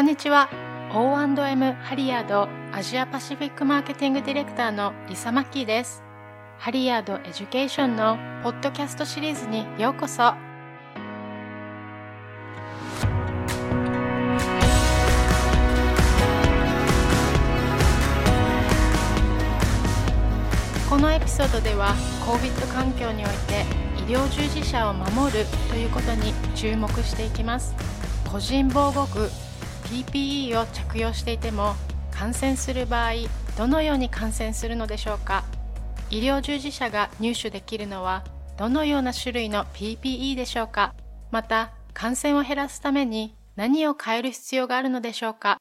こんにちは。O&M ハリヤードアジアパシフィックマーケティングディレクターのリサ・マッキーです。ハリヤードエデュケーションのポッドキャストシリーズにようこそ。このエピソードでは COVID 環境において医療従事者を守るということに注目していきます個人防護具 PPE を着用していても感染する場合どのように感染するのでしょうか？医療従事者が入手できるのはどのような種類の PPE でしょうか？また感染を減らすために何を変える必要があるのでしょうか？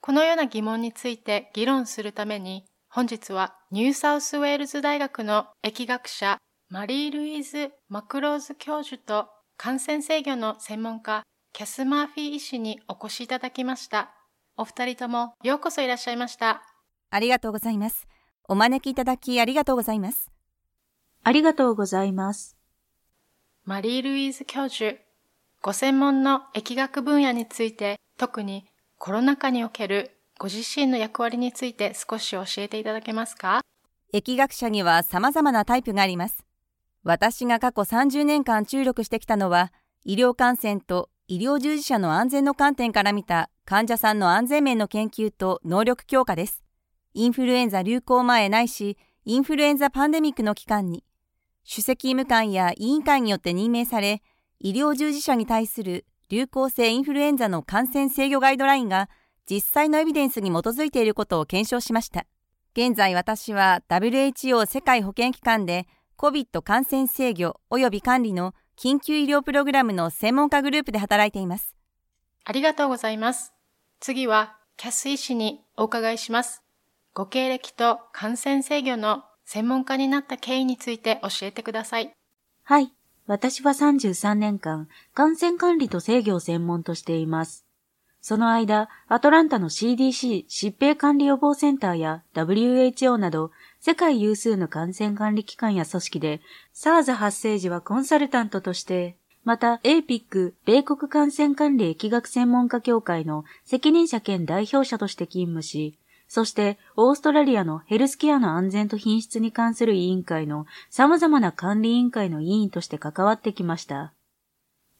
このような疑問について議論するために本日はニューサウスウェールズ大学の疫学者マリー・ルイーズ・マクローズ教授と感染制御の専門家キャス・マーフィー医師にお越しいただきました。お二人ともようこそいらっしゃいました。ありがとうございます。お招きいただきありがとうございます。ありがとうございます。マリー・ルイーズ教授、ご専門の疫学分野について、特にコロナ禍におけるご自身の役割について少し教えていただけますか？疫学者には様々なタイプがあります。私が過去30年間注力してきたのは、医療感染と医療従事者の安全の観点から見た患者さんの安全面の研究と能力強化です。インフルエンザ流行前ないし、インフルエンザパンデミックの期間に、主席医務官や委員会によって任命され、医療従事者に対する流行性インフルエンザの感染制御ガイドラインが実際のエビデンスに基づいていることを検証しました。現在私は WHO 世界保健機関で COVID 感染制御及び管理の緊急医療プログラムの専門家グループで働いています。ありがとうございます。次はキャス医師にお伺いします。ご経歴と感染制御の専門家になった経緯について教えてください。はい。私は33年間、感染管理と制御を専門としています。その間、アトランタの CDC 疾病管理予防センターや WHO など、世界有数の感染管理機関や組織で、SARS 発生時はコンサルタントとして、また APIC 米国感染管理疫学専門家協会の責任者兼代表者として勤務し、そしてオーストラリアのヘルスケアの安全と品質に関する委員会の様々な管理委員会の委員として関わってきました。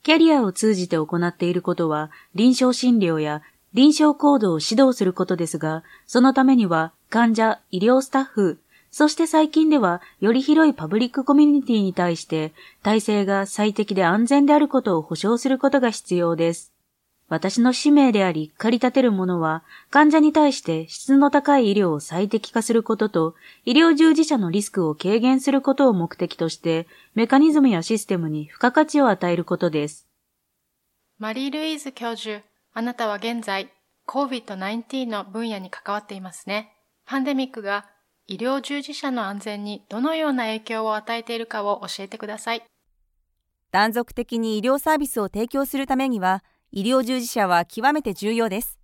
キャリアを通じて行っていることは、臨床診療や臨床行動を指導することですが、そのためには患者、医療スタッフ、そして最近ではより広いパブリックコミュニティに対して体制が最適で安全であることを保証することが必要です。私の使命であり、駆り立てるものは、患者に対して質の高い医療を最適化することと、医療従事者のリスクを軽減することを目的として、メカニズムやシステムに付加価値を与えることです。マリー・ルイーズ教授、あなたは現在、COVID-19 の分野に関わっていますね。パンデミックが医療従事者の安全にどのような影響を与えているかを教えてください。断続的に医療サービスを提供するためには、医療従事者は極めて重要です。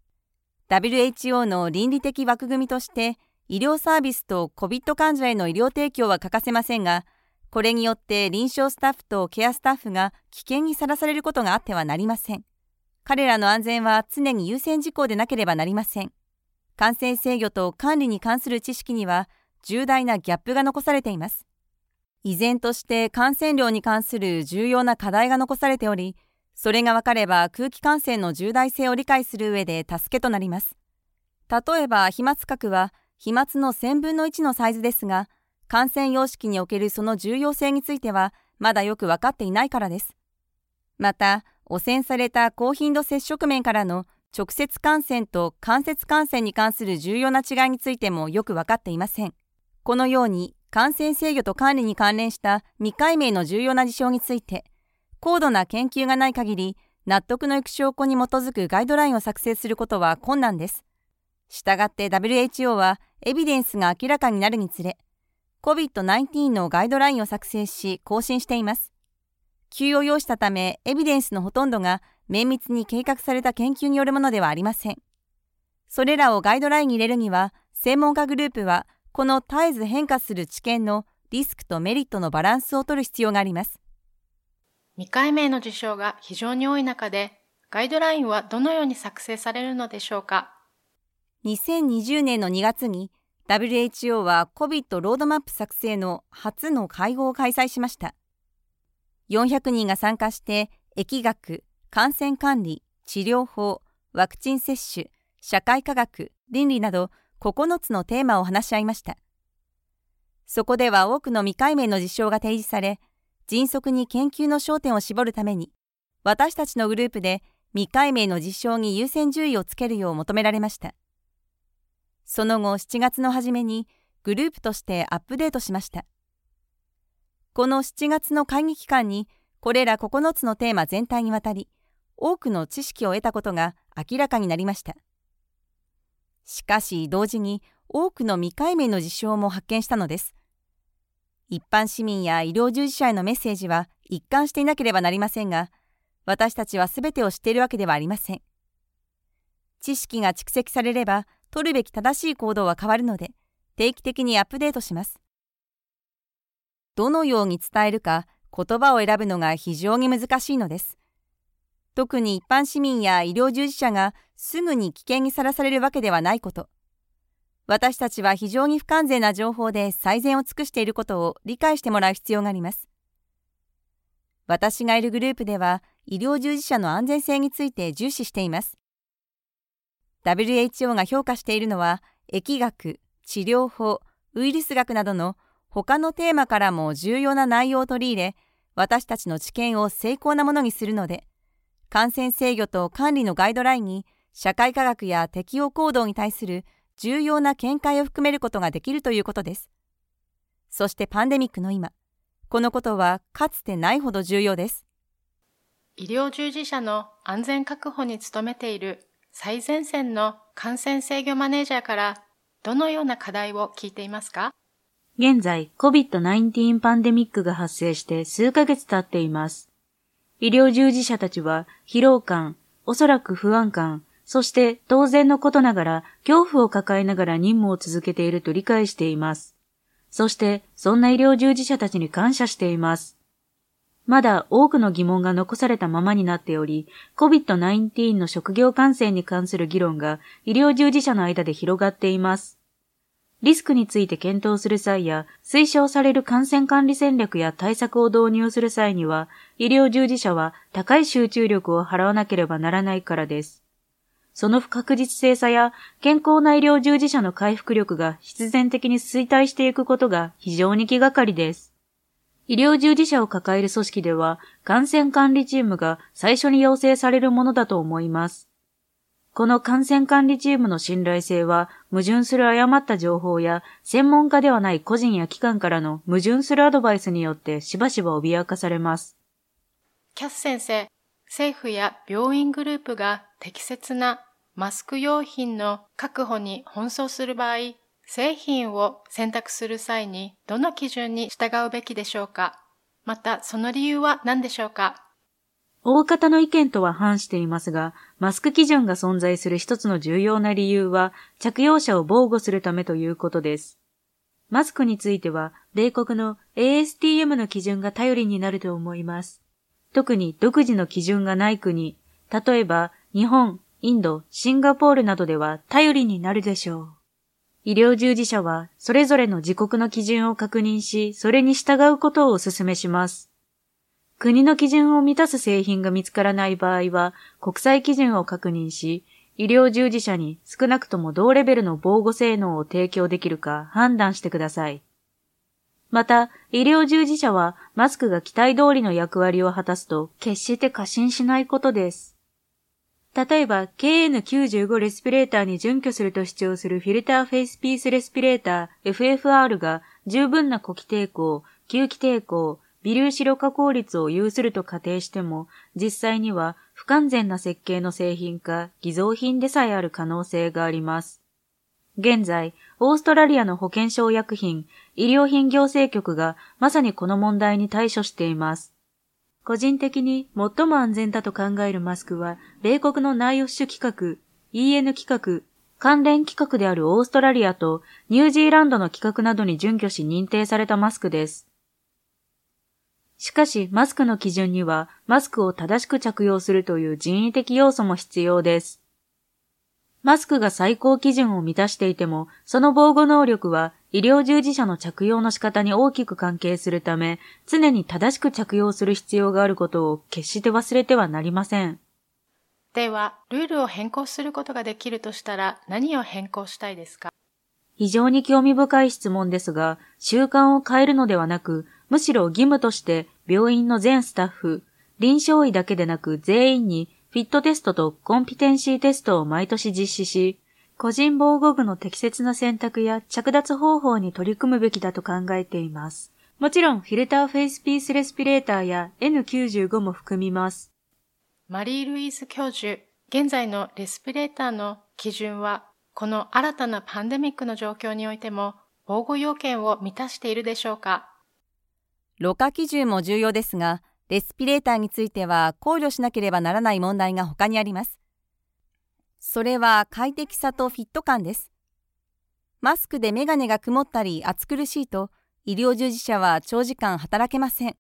WHO の倫理的枠組みとして、医療サービスと COVID 患者への医療提供は欠かせませんが、これによって臨床スタッフとケアスタッフが危険にさらされることがあってはなりません。彼らの安全は常に優先事項でなければなりません。感染制御と管理に関する知識には重大なギャップが残されています。依然として感染量に関する重要な課題が残されており、それが分かれば空気感染の重大性を理解する上で助けとなります。例えば飛沫核は飛沫の1000分の1のサイズですが、感染様式におけるその重要性についてはまだよく分かっていないからです。また、汚染された高頻度接触面からの直接感染と間接感染に関する重要な違いについてもよく分かっていません。このように感染制御と管理に関連した未解明の重要な事象について高度な研究がない限り、納得のいく証拠に基づくガイドラインを作成することは困難です。したがって WHO はエビデンスが明らかになるにつれ、COVID-19 のガイドラインを作成し更新しています。急を要したため、エビデンスのほとんどが綿密に計画された研究によるものではありません。それらをガイドラインに入れるには、専門家グループは、この絶えず変化する知見のリスクとメリットのバランスを取る必要があります。未解明の事象が非常に多い中で、ガイドラインはどのように作成されるのでしょうか？2020年の2月に WHO は COVID ロードマップ作成の初の会合を開催しました。400人が参加して疫学、感染管理、治療法、ワクチン接種、社会科学、倫理など9つのテーマを話し合いました。そこでは多くの未解明の事象が提示され、迅速に研究の焦点を絞るために、私たちのグループで未解明の事象に優先順位をつけるよう求められました。その後7月の初めにグループとしてアップデートしました。この7月の会議期間にこれら9つのテーマ全体にわたり多くの知識を得たことが明らかになりました。しかし同時に多くの未解明の事象も発見したのです。一般市民や医療従事者へのメッセージは一貫していなければなりませんが、私たちは全てを知っているわけではありません。知識が蓄積されれば、取るべき正しい行動は変わるので、定期的にアップデートします。どのように伝えるか、言葉を選ぶのが非常に難しいのです。特に一般市民や医療従事者がすぐに危険にさらされるわけではないこと。私たちは非常に不完全な情報で最善を尽くしていることを理解してもらう必要があります。私がいるグループでは医療従事者の安全性について重視しています。WHO が評価しているのは、疫学、治療法、ウイルス学などの他のテーマからも重要な内容を取り入れ、私たちの知見を精巧なものにするので、感染制御と管理のガイドラインに社会科学や適応行動に対する重要な見解を含めることができるということです。そしてパンデミックの今、このことはかつてないほど重要です。医療従事者の安全確保に努めている最前線の感染制御マネージャーからどのような課題を聞いていますか？現在 COVID-19 パンデミックが発生して数ヶ月経っています。医療従事者たちは疲労感、おそらく不安感、そして当然のことながら恐怖を抱えながら任務を続けていると理解しています。そしてそんな医療従事者たちに感謝しています。まだ多くの疑問が残されたままになっており、COVID-19 の職業感染に関する議論が医療従事者の間で広がっています。リスクについて検討する際や、推奨される感染管理戦略や対策を導入する際には、医療従事者は高い集中力を払わなければならないからです。その不確実性さや健康な医療従事者の回復力が必然的に衰退していくことが非常に気がかりです。医療従事者を抱える組織では、感染管理チームが最初に要請されるものだと思います。この感染管理チームの信頼性は、矛盾する誤った情報や、専門家ではない個人や機関からの矛盾するアドバイスによってしばしば脅かされます。キャス先生、政府や病院グループが適切なマスク用品の確保に奔走する場合、製品を選択する際にどの基準に従うべきでしょうか？またその理由は何でしょうか？大方の意見とは反していますが、マスク基準が存在する一つの重要な理由は、着用者を防護するためということです。マスクについては、米国の ASTM の基準が頼りになると思います。特に独自の基準がない国、例えば日本、インド、シンガポールなどでは頼りになるでしょう。医療従事者はそれぞれの自国の基準を確認し、それに従うことをお勧めします。国の基準を満たす製品が見つからない場合は、国際基準を確認し、医療従事者に少なくとも同レベルの防護性能を提供できるか判断してください。また、医療従事者はマスクが期待通りの役割を果たすと決して過信しないことです。例えば、KN95 レスピレーターに準拠すると主張するフィルターフェイスピースレスピレーター FFR が十分な呼気抵抗、吸気抵抗、微粒子ろ過効率を有すると仮定しても、実際には不完全な設計の製品か偽造品でさえある可能性があります。現在、オーストラリアの保健省薬品、医療品行政局がまさにこの問題に対処しています。個人的に最も安全だと考えるマスクは、米国の内予種規格、EN 規格、関連規格であるオーストラリアとニュージーランドの規格などに準拠し認定されたマスクです。しかし、マスクの基準には、マスクを正しく着用するという人為的要素も必要です。マスクが最高基準を満たしていても、その防護能力は医療従事者の着用の仕方に大きく関係するため、常に正しく着用する必要があることを決して忘れてはなりません。では、ルールを変更することができるとしたら何を変更したいですか？非常に興味深い質問ですが、習慣を変えるのではなく、むしろ義務として病院の全スタッフ、臨床医だけでなく全員にフィットテストとコンピテンシーテストを毎年実施し、個人防護具の適切な選択や着脱方法に取り組むべきだと考えています。もちろん、フィルターフェイスピースレスピレーターや N95 も含みます。マリー・ルイーズ教授、現在のレスピレーターの基準は、この新たなパンデミックの状況においても、防護要件を満たしているでしょうか？ろ過基準も重要ですが、レスピレーターについては考慮しなければならない問題が他にあります。それは快適さとフィット感です。マスクでメガネが曇ったり暑苦しいと医療従事者は長時間働けません。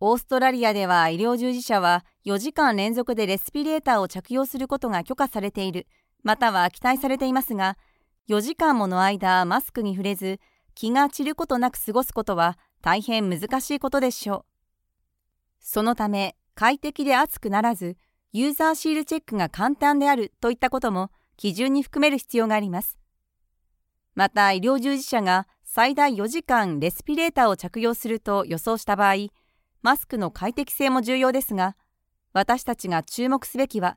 オーストラリアでは医療従事者は4時間連続でレスピレーターを着用することが許可されている、または期待されていますが、4時間もの間マスクに触れず、気が散ることなく過ごすことは大変難しいことでしょう。そのため快適で熱くならずユーザーシールチェックが簡単であるといったことも基準に含める必要があります。また医療従事者が最大4時間レスピレーターを着用すると予想した場合、マスクの快適性も重要ですが、私たちが注目すべきは、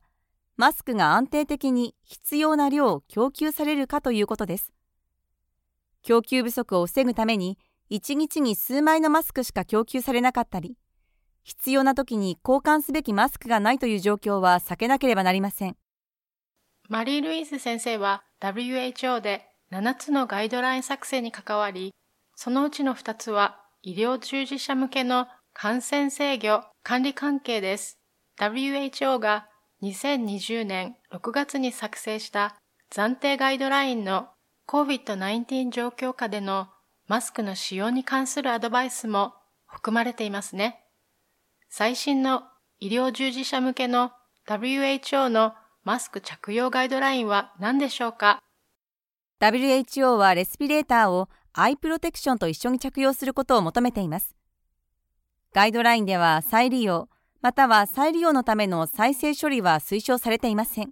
マスクが安定的に必要な量を供給されるかということです。供給不足を防ぐために、1日に数枚のマスクしか供給されなかったり、必要な時に交換すべきマスクがないという状況は避けなければなりません。マリー・ルイーズ先生は WHO で7つのガイドライン作成に関わり、そのうちの2つは医療従事者向けの感染制御管理関係です。WHO が2020年6月に作成した暫定ガイドラインの COVID-19 状況下でのマスクの使用に関するアドバイスも含まれていますね。最新の医療従事者向けの WHO のマスク着用ガイドラインは何でしょうか？WHO はレスピレーターをアイプロテクションと一緒に着用することを求めています。ガイドラインでは再利用、または再利用のための再生処理は推奨されていません。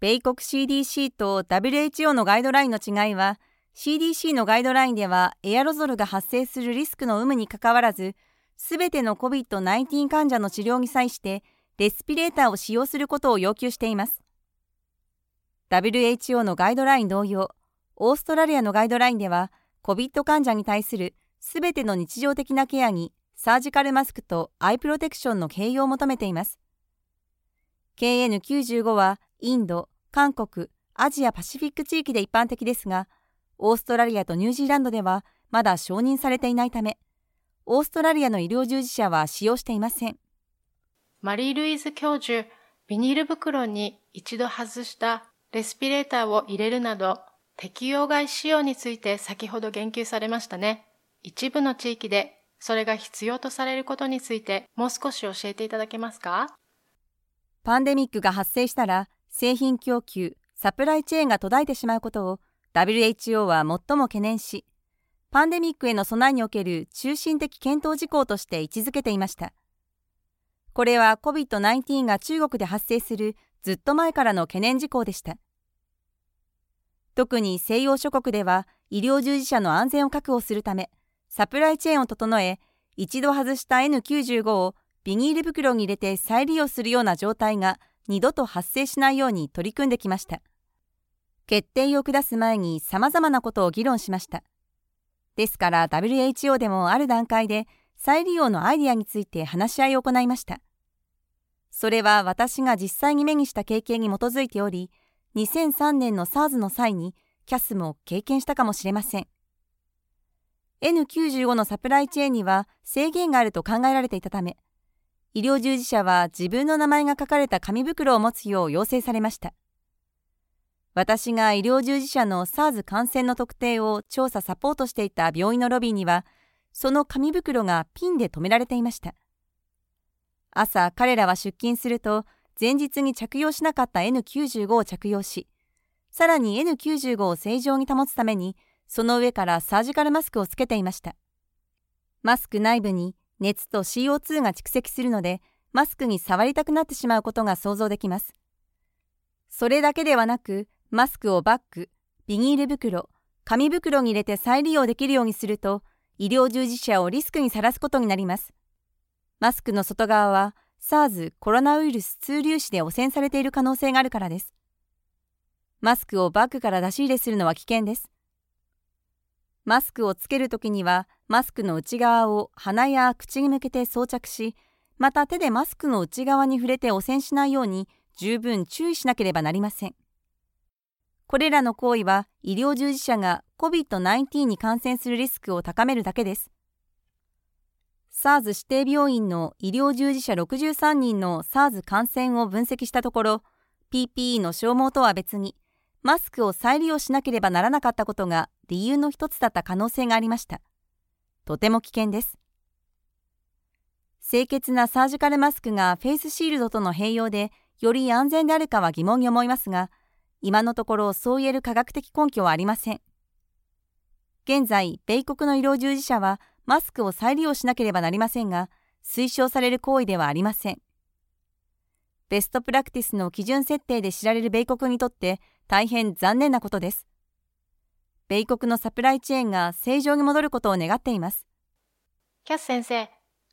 米国 CDC と WHO のガイドラインの違いは、CDC のガイドラインではエアロゾルが発生するリスクの有無にかかわらず、すべての COVID-19 患者の治療に際してレスピレーターを使用することを要求しています。WHO のガイドライン同様、オーストラリアのガイドラインでは COVID 患者に対するすべての日常的なケアにサージカルマスクとアイプロテクションの併用を求めています。KN95 はインド、韓国、アジアパシフィック地域で一般的ですが、オーストラリアとニュージーランドではまだ承認されていないため、オーストラリアの医療従事者は使用していません。マリー・ルイーズ教授、ビニール袋に一度外したレスピレーターを入れるなど、適用外使用について先ほど言及されましたね。一部の地域でそれが必要とされることについてもう少し教えていただけますか？パンデミックが発生したら製品供給、サプライチェーンが途絶えてしまうことを WHO は最も懸念し、パンデミックへの備えにおける中心的検討事項として位置づけていました。これは COVID-19 が中国で発生するずっと前からの懸念事項でした。特に西洋諸国では医療従事者の安全を確保するため、サプライチェーンを整え、一度外した N95 をビニール袋に入れて再利用するような状態が二度と発生しないように取り組んできました。決定を下す前に様々なことを議論しました。ですから WHO でもある段階で再利用のアイデアについて話し合いを行いました。それは私が実際に目にした経験に基づいており、2003年の SARS の際に CAS を経験したかもしれません。N95 のサプライチェーンには制限があると考えられていたため、医療従事者は自分の名前が書かれた紙袋を持つよう要請されました。私が医療従事者の SARS 感染の特定を調査サポートしていた病院のロビーには、その紙袋がピンで留められていました。朝、彼らは出勤すると、前日に着用しなかった N95 を着用し、さらに N95 を正常に保つために、その上からサージカルマスクをつけていました。マスク内部に熱と CO2 が蓄積するので、マスクに触りたくなってしまうことが想像できます。それだけではなく、マスクをバッグ、ビニール袋、紙袋に入れて再利用できるようにすると、医療従事者をリスクにさらすことになります。マスクの外側は SARS コロナウイルス2粒子で汚染されている可能性があるからです。マスクをバッグから出し入れするのは危険です。マスクをつけるときには、マスクの内側を鼻や口に向けて装着し、また手でマスクの内側に触れて汚染しないように十分注意しなければなりません。これらの行為は医療従事者が COVID-19 に感染するリスクを高めるだけです。SARS 指定病院の医療従事者63人の SARS 感染を分析したところ、PPE の消耗とは別に、マスクを再利用しなければならなかったことが理由の一つだった可能性がありました。とても危険です。清潔なサージカルマスクがフェイスシールドとの併用でより安全であるかは疑問に思いますが、今のところそう言える科学的根拠はありません。現在、米国の医療従事者はマスクを再利用しなければなりませんが、推奨される行為ではありません。ベストプラクティスの基準設定で知られる米国にとって大変残念なことです。米国のサプライチェーンが正常に戻ることを願っています。キャス先生、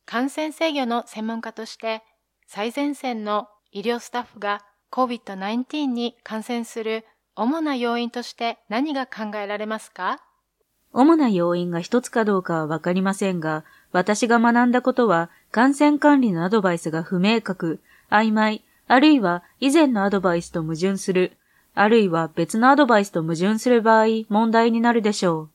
感染制御の専門家として最前線の医療スタッフが COVID-19 に感染する主な要因として何が考えられますか？主な要因が一つかどうかはわかりませんが、私が学んだことは、感染管理のアドバイスが不明確、曖昧、あるいは以前のアドバイスと矛盾する、あるいは別のアドバイスと矛盾する場合、問題になるでしょう。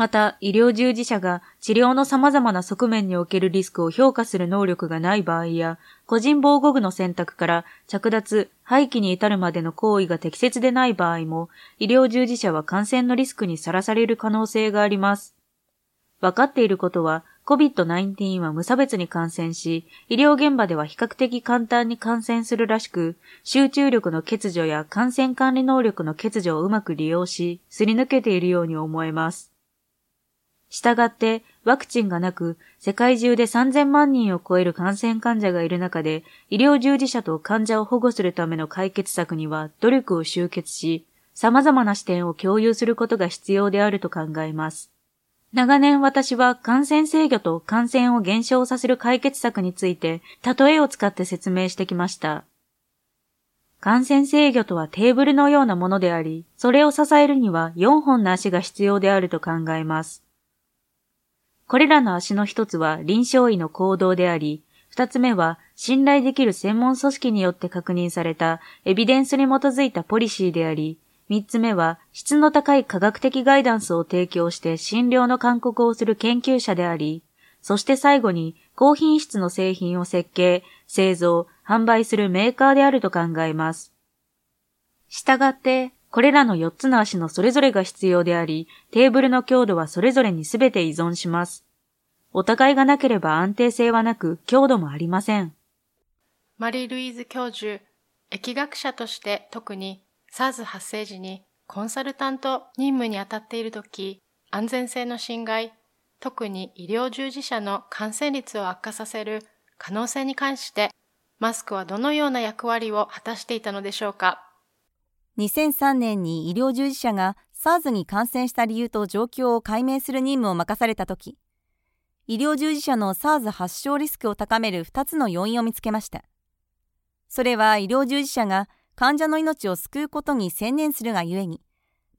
また、医療従事者が治療の様々な側面におけるリスクを評価する能力がない場合や、個人防護具の選択から着脱、廃棄に至るまでの行為が適切でない場合も、医療従事者は感染のリスクにさらされる可能性があります。分かっていることは、COVID-19 は無差別に感染し、医療現場では比較的簡単に感染するらしく、集中力の欠如や感染管理能力の欠如をうまく利用し、すり抜けているように思えます。したがって、ワクチンがなく、世界中で3000万人を超える感染患者がいる中で、医療従事者と患者を保護するための解決策には努力を集結し、様々な視点を共有することが必要であると考えます。長年私は感染制御と感染を減少させる解決策について、例えを使って説明してきました。感染制御とはテーブルのようなものであり、それを支えるには4本の足が必要であると考えます。これらの足の一つは臨床医の行動であり、二つ目は信頼できる専門組織によって確認されたエビデンスに基づいたポリシーであり、三つ目は質の高い科学的ガイダンスを提供して診療の勧告をする研究者であり、そして最後に高品質の製品を設計、製造、販売するメーカーであると考えます。したがって、これらの4つの足のそれぞれが必要であり、テーブルの強度はそれぞれにすべて依存します。お互いがなければ安定性はなく、強度もありません。マリー・ルイーズ教授、疫学者として特に SARS 発生時にコンサルタント任務に当たっているとき、安全性の侵害、特に医療従事者の感染率を悪化させる可能性に関して、マスクはどのような役割を果たしていたのでしょうか？2003年に医療従事者が SARS に感染した理由と状況を解明する任務を任されたとき、医療従事者の SARS 発症リスクを高める2つの要因を見つけました。それは医療従事者が患者の命を救うことに専念するがゆえに、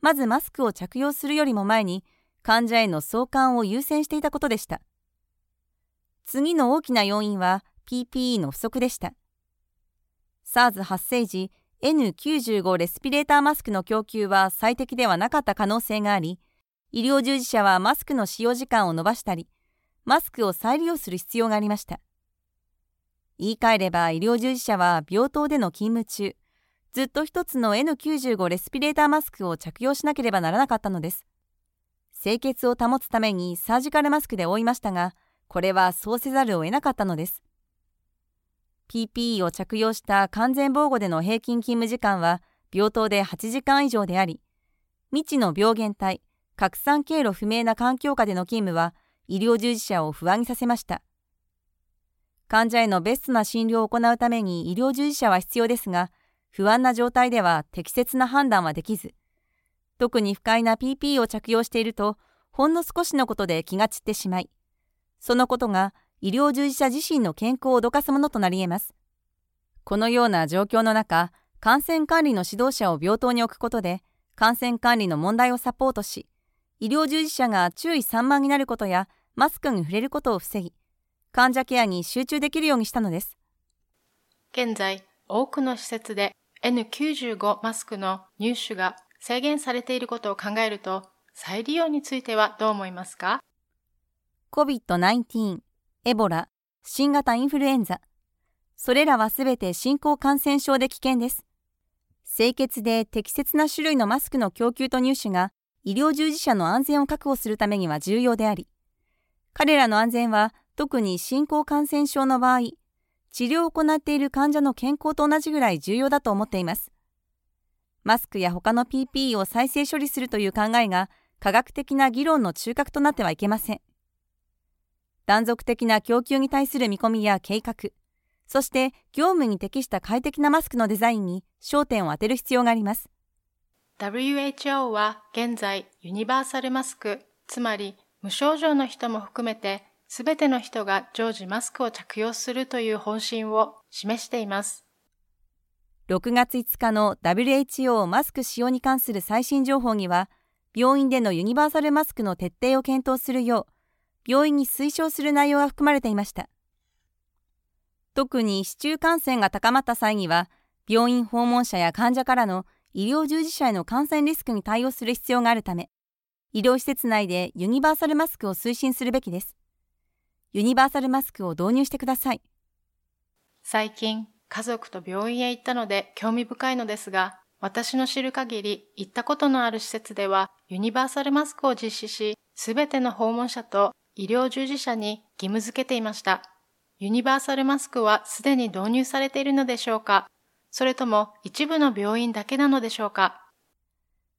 まずマスクを着用するよりも前に患者への送還を優先していたことでした。次の大きな要因は PPE の不足でした。SARS 発生時、N95 レスピレーターマスクの供給は最適ではなかった可能性があり、医療従事者はマスクの使用時間を延ばしたり、マスクを再利用する必要がありました。言い換えれば医療従事者は病棟での勤務中、ずっと一つの N95 レスピレーターマスクを着用しなければならなかったのです。清潔を保つためにサージカルマスクで覆いましたが、これはそうせざるを得なかったのです。PPE を着用した完全防護での平均勤務時間は病棟で8時間以上であり、未知の病原体、拡散経路不明な環境下での勤務は医療従事者を不安にさせました。患者へのベストな診療を行うために医療従事者は必要ですが、不安な状態では適切な判断はできず、特に不快な PPE を着用していると、ほんの少しのことで気が散ってしまい、そのことが医療従事者自身の健康を脅かすものとなり得ます。このような状況の中、感染管理の指導者を病棟に置くことで、感染管理の問題をサポートし、医療従事者が注意散漫になることや、マスクに触れることを防ぎ、患者ケアに集中できるようにしたのです。現在、多くの施設で N95 マスクの入手が制限されていることを考えると、再利用についてはどう思いますか ?COVID-19 エボラ、新型インフルエンザ。それらはすべて新興感染症で危険です。清潔で適切な種類のマスクの供給と入手が医療従事者の安全を確保するためには重要であり、彼らの安全は特に新興感染症の場合、治療を行っている患者の健康と同じぐらい重要だと思っています。マスクや他の PPE を再生処理するという考えが科学的な議論の中核となってはいけません。断続的な供給に対する見込みや計画、そして業務に適した快適なマスクのデザインに焦点を当てる必要があります。WHO は現在ユニバーサルマスク、つまり無症状の人も含めてすべての人が常時マスクを着用するという方針を示しています。6月5日の WHO マスク使用に関する最新情報には、病院でのユニバーサルマスクの徹底を検討するよう病院に推奨する内容が含まれていました。特に市中感染が高まった際には、病院訪問者や患者からの医療従事者への感染リスクに対応する必要があるため、医療施設内でユニバーサルマスクを推進するべきです。ユニバーサルマスクを導入してください。最近、家族と病院へ行ったので興味深いのですが、私の知る限り行ったことのある施設ではユニバーサルマスクを実施し、すべての訪問者と医療従事者に義務付けていました。ユニバーサルマスクはすでに導入されているのでしょうか？それとも一部の病院だけなのでしょうか？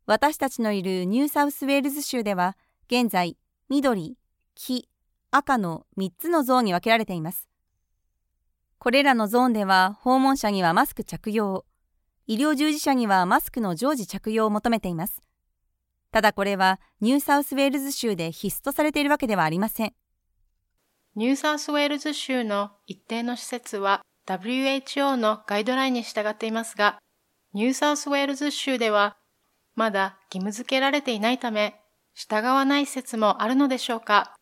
私たちのいるニューサウスウェールズ州では、現在、緑、黄、赤の3つのゾーンに分けられています。これらのゾーンでは、訪問者にはマスク着用、医療従事者にはマスクの常時着用を求めています。ただこれはニューサウスウェールズ州で必須とされているわけではありません。ニューサウスウェールズ州の一定の施設は WHO のガイドラインに従っていますが、ニューサウスウェールズ州ではまだ義務付けられていないため、従わない施設もあるのでしょうか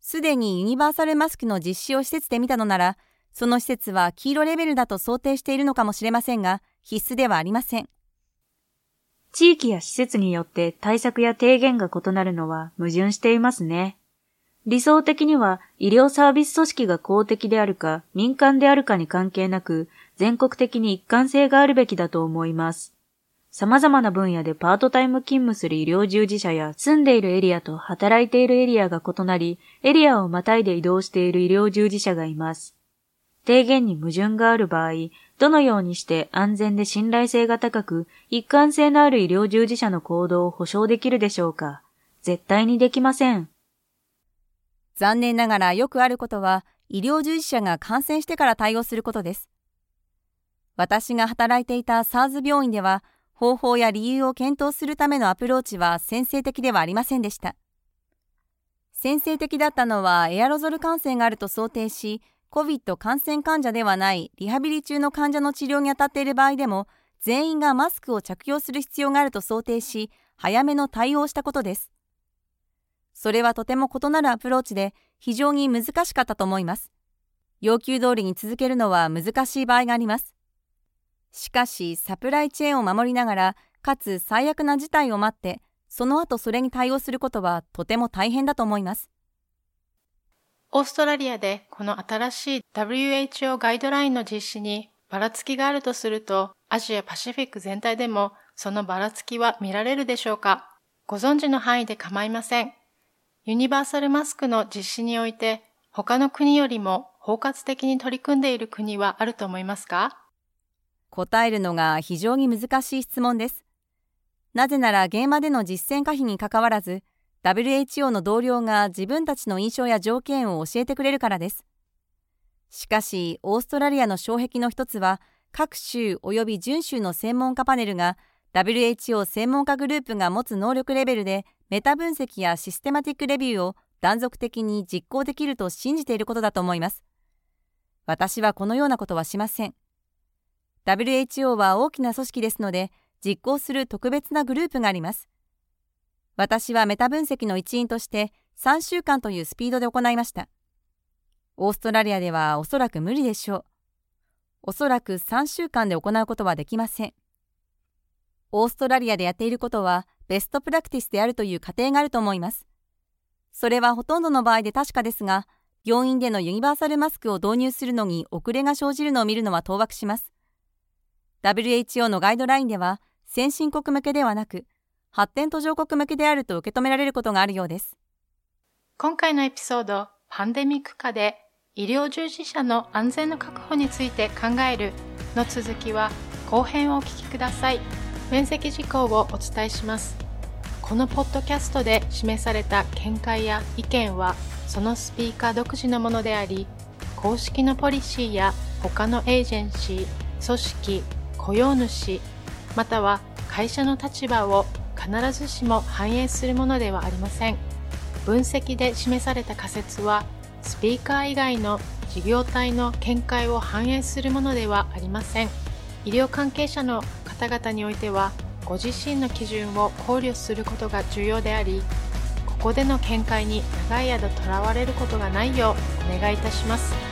すでにユニバーサルマスクの実施を施設で見たのなら、その施設は黄色レベルだと想定しているのかもしれませんが、必須ではありません。地域や施設によって対策や提言が異なるのは矛盾していますね。理想的には医療サービス組織が公的であるか民間であるかに関係なく全国的に一貫性があるべきだと思います。様々な分野でパートタイム勤務する医療従事者や住んでいるエリアと働いているエリアが異なり、エリアをまたいで移動している医療従事者がいます。提言に矛盾がある場合、どのようにして安全で信頼性が高く、一貫性のある医療従事者の行動を保障できるでしょうか？絶対にできません。残念ながらよくあることは、医療従事者が感染してから対応することです。私が働いていた SARS 病院では、方法や理由を検討するためのアプローチは先制的ではありませんでした。先制的だったのはエアロゾル感染があると想定し、COVID 感染患者ではないリハビリ中の患者の治療に当たっている場合でも全員がマスクを着用する必要があると想定し早めの対応をしたことです。それはとても異なるアプローチで非常に難しかったと思います。要求通りに続けるのは難しい場合があります。しかしサプライチェーンを守りながらかつ最悪な事態を待ってその後それに対応することはとても大変だと思います。オーストラリアでこの新しい WHO ガイドラインの実施にばらつきがあるとすると、アジアパシフィック全体でもそのばらつきは見られるでしょうか？ご存知の範囲で構いません。ユニバーサルマスクの実施において、他の国よりも包括的に取り組んでいる国はあると思いますか？答えるのが非常に難しい質問です。なぜなら現場での実践可否にかかわらず、WHO の同僚が自分たちの印象や条件を教えてくれるからです。しかし、オーストラリアの障壁の一つは、各州及び準州の専門家パネルが WHO 専門家グループが持つ能力レベルでメタ分析やシステマティックレビューを断続的に実行できると信じていることだと思います。私はこのようなことはしません。WHO は大きな組織ですので、実行する特別なグループがあります。私はメタ分析の一員として3週間というスピードで行いました。オーストラリアではおそらく無理でしょう。おそらく3週間で行うことはできません。オーストラリアでやっていることはベストプラクティスであるという過程があると思います。それはほとんどの場合で確かですが、病院でのユニバーサルマスクを導入するのに遅れが生じるのを見るのは当惑します。WHO のガイドラインでは、先進国向けではなく、発展途上国向けであると受け止められることがあるようです。今回のエピソード、パンデミック下で医療従事者の安全の確保について考えるの続きは後編をお聞きください。面積事項をお伝えします。このポッドキャストで示された見解や意見はそのスピーカー独自のものであり、公式のポリシーや他のエージェンシー、組織、雇用主、または会社の立場を必ずしも反映するものではありません。分析で示された仮説はスピーカー以外の事業体の見解を反映するものではありません医療関係者の方々においてはご自身の基準を考慮することが重要でありここでの見解に長い間とらわれることがないようお願いいたします